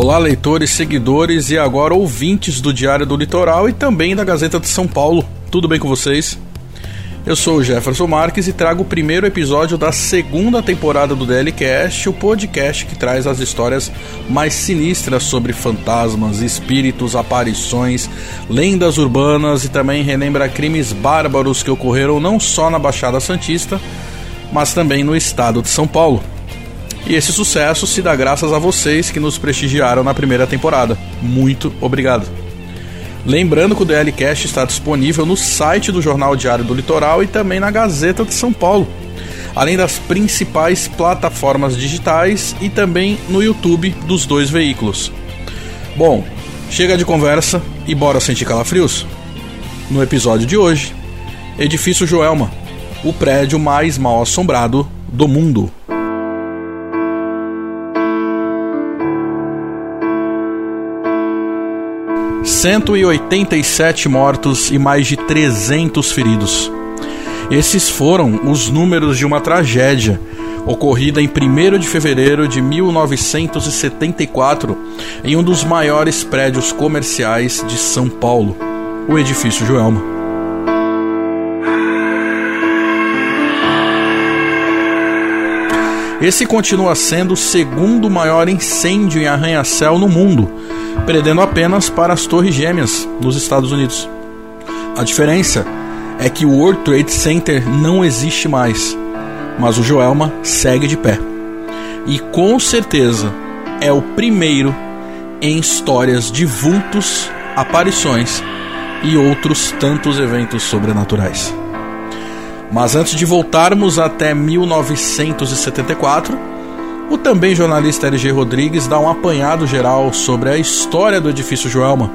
Olá, leitores, seguidores e agora ouvintes do Diário do Litoral e também da Gazeta de São Paulo. Tudo bem com vocês? Eu sou o Jefferson Marques e trago o primeiro episódio da segunda temporada do DLCast, o podcast que traz as histórias mais sinistras sobre fantasmas, espíritos, aparições, lendas urbanas e também relembra crimes bárbaros que ocorreram não só na Baixada Santista, mas também no estado de São Paulo. E esse sucesso se dá graças a vocês que nos prestigiaram na primeira temporada. Muito obrigado. Lembrando que o DLCast está disponível no site do Jornal Diário do Litoral e também na Gazeta de São Paulo, além das principais plataformas digitais e também no YouTube dos dois veículos. Bom, chega de conversa e bora sentir calafrios? No episódio de hoje, Edifício Joelma, o prédio mais mal assombrado do mundo. 187 mortos e mais de 300 feridos. Esses foram os números de uma tragédia ocorrida em 1 de fevereiro de 1974 em um dos maiores prédios comerciais de São Paulo, o Edifício Joelma. Esse continua sendo o segundo maior incêndio em arranha-céu no mundo, perdendo apenas para as Torres Gêmeas nos Estados Unidos. A diferença é que o World Trade Center não existe mais, mas o Joelma segue de pé. E com certeza é o primeiro em histórias de vultos, aparições e outros tantos eventos sobrenaturais. Mas antes de voltarmos até 1974, o também jornalista LG Rodrigues dá um apanhado geral sobre a história do edifício Joelma,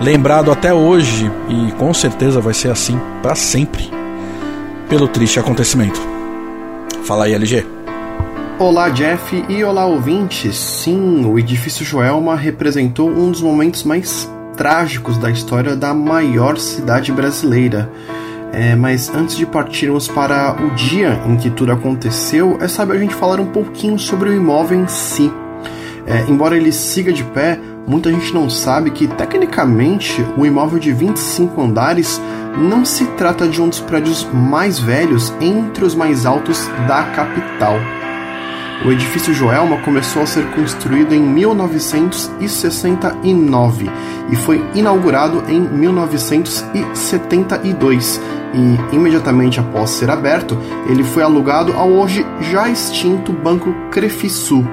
lembrado até hoje e com certeza vai ser assim para sempre, pelo triste acontecimento. Fala aí, LG. Olá, Jeff, e olá, ouvintes. Sim, o edifício Joelma representou um dos momentos mais trágicos da história da maior cidade brasileira é, mas antes de partirmos para o dia em que tudo aconteceu, é sábio a gente falar um pouquinho sobre o imóvel em si. É, embora ele siga de pé, muita gente não sabe que, tecnicamente, o imóvel de 25 andares não se trata de um dos prédios mais velhos entre os mais altos da capital. O edifício Joelma começou a ser construído em 1969 e foi inaugurado em 1972 e imediatamente após ser aberto, ele foi alugado ao hoje já extinto Banco Crefisul.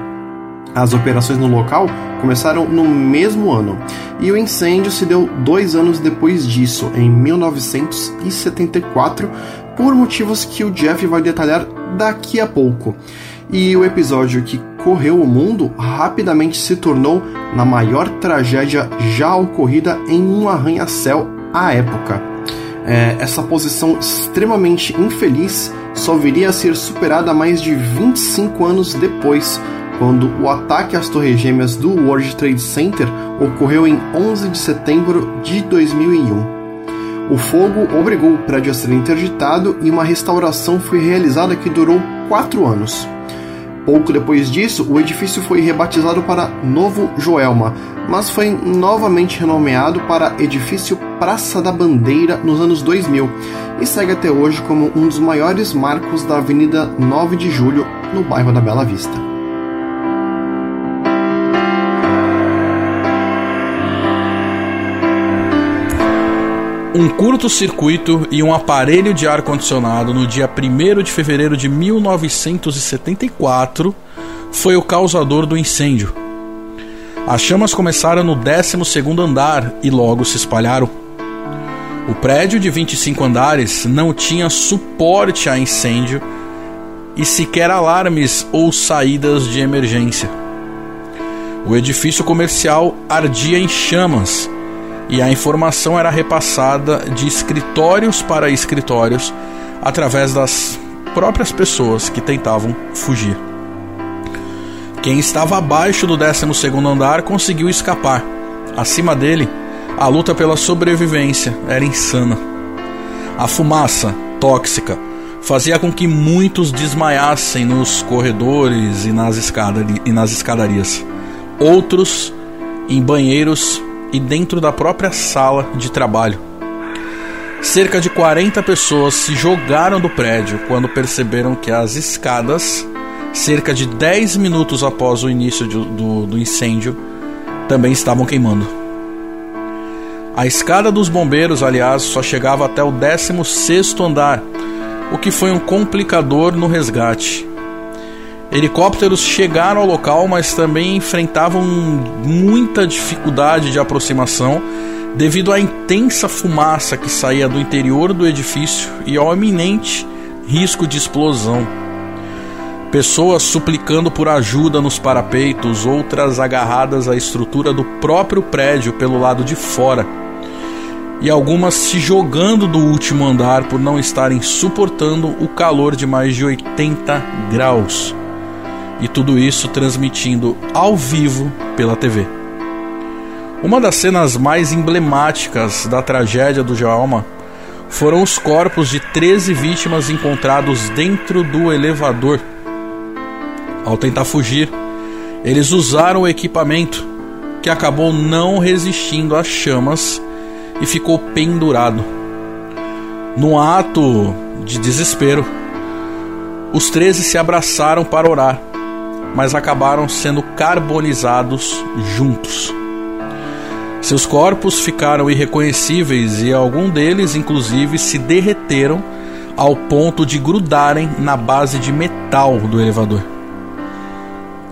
As operações no local começaram no mesmo ano e o incêndio se deu dois anos depois disso, em 1974, por motivos que o Jeff vai detalhar daqui a pouco. E o episódio que correu o mundo rapidamente se tornou na maior tragédia já ocorrida em um arranha-céu à época é, essa posição extremamente infeliz só viria a ser superada mais de 25 anos depois, quando o ataque às Torres Gêmeas do World Trade Center ocorreu em 11 de setembro de 2001. O fogo obrigou o prédio a ser interditado e uma restauração foi realizada que durou quatro anos. Pouco depois disso, o edifício foi rebatizado para Novo Joelma, mas foi novamente renomeado para Edifício Praça da Bandeira nos anos 2000 e segue até hoje como um dos maiores marcos da Avenida 9 de Julho, no bairro da Bela Vista. Um curto-circuito e um aparelho de ar-condicionado no dia 1 de fevereiro de 1974 foi o causador do incêndio. As chamas começaram no 12 andar e logo se espalharam. O prédio de 25 andares não tinha suporte a incêndio e sequer alarmes ou saídas de emergência. O edifício comercial ardia em chamas e a informação era repassada de escritórios para escritórios através das próprias pessoas que tentavam fugir. Quem estava abaixo do 12 andar conseguiu escapar. Acima dele, a luta pela sobrevivência era insana. A fumaça, tóxica, fazia com que muitos desmaiassem nos corredores e nas, escada e nas escadarias. outros em banheiros e dentro da própria sala de trabalho. Cerca de 40 pessoas se jogaram do prédio quando perceberam que as escadas, cerca de 10 minutos após o início de, do, do incêndio, também estavam queimando. A escada dos bombeiros, aliás, só chegava até o 16º andar, o que foi um complicador no resgate. Helicópteros chegaram ao local, mas também enfrentavam muita dificuldade de aproximação devido à intensa fumaça que saía do interior do edifício e ao iminente risco de explosão. Pessoas suplicando por ajuda nos parapeitos, outras agarradas à estrutura do próprio prédio pelo lado de fora, e algumas se jogando do último andar por não estarem suportando o calor de mais de 80 graus. E tudo isso transmitindo ao vivo pela TV. Uma das cenas mais emblemáticas da tragédia do Joelma foram os corpos de 13 vítimas encontrados dentro do elevador. Ao tentar fugir, eles usaram o equipamento que acabou não resistindo às chamas e ficou pendurado. No ato de desespero, os 13 se abraçaram para orar mas acabaram sendo carbonizados juntos. Seus corpos ficaram irreconhecíveis e alguns deles, inclusive, se derreteram ao ponto de grudarem na base de metal do elevador.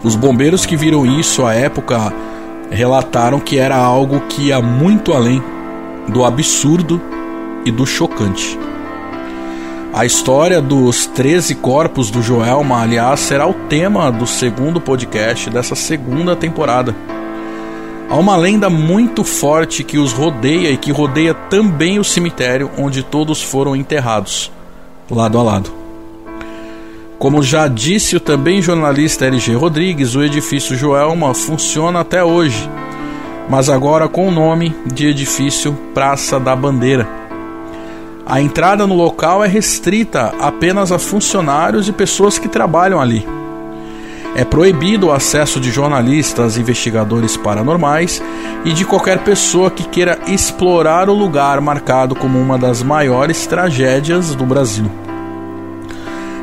Os bombeiros que viram isso à época relataram que era algo que ia muito além do absurdo e do chocante. A história dos 13 corpos do Joelma, aliás, será o tema do segundo podcast dessa segunda temporada. Há uma lenda muito forte que os rodeia e que rodeia também o cemitério onde todos foram enterrados, lado a lado. Como já disse o também jornalista LG Rodrigues, o edifício Joelma funciona até hoje, mas agora com o nome de Edifício Praça da Bandeira a entrada no local é restrita apenas a funcionários e pessoas que trabalham ali. É proibido o acesso de jornalistas, investigadores paranormais e de qualquer pessoa que queira explorar o lugar marcado como uma das maiores tragédias do Brasil.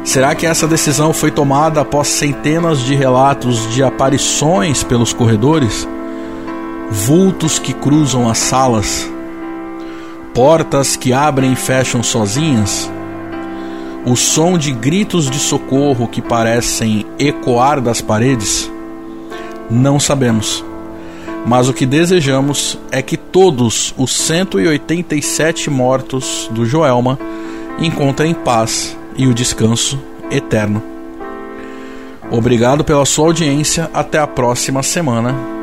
Será que essa decisão foi tomada após centenas de relatos de aparições pelos corredores? Vultos que cruzam as salas, portas que abrem e fecham sozinhas, o som de gritos de socorro que parecem ecoar das paredes? Não sabemos. Mas o que desejamos é que todos os 187 mortos do Joelma encontrem paz e o descanso eterno. Obrigado pela sua audiência. Até a próxima semana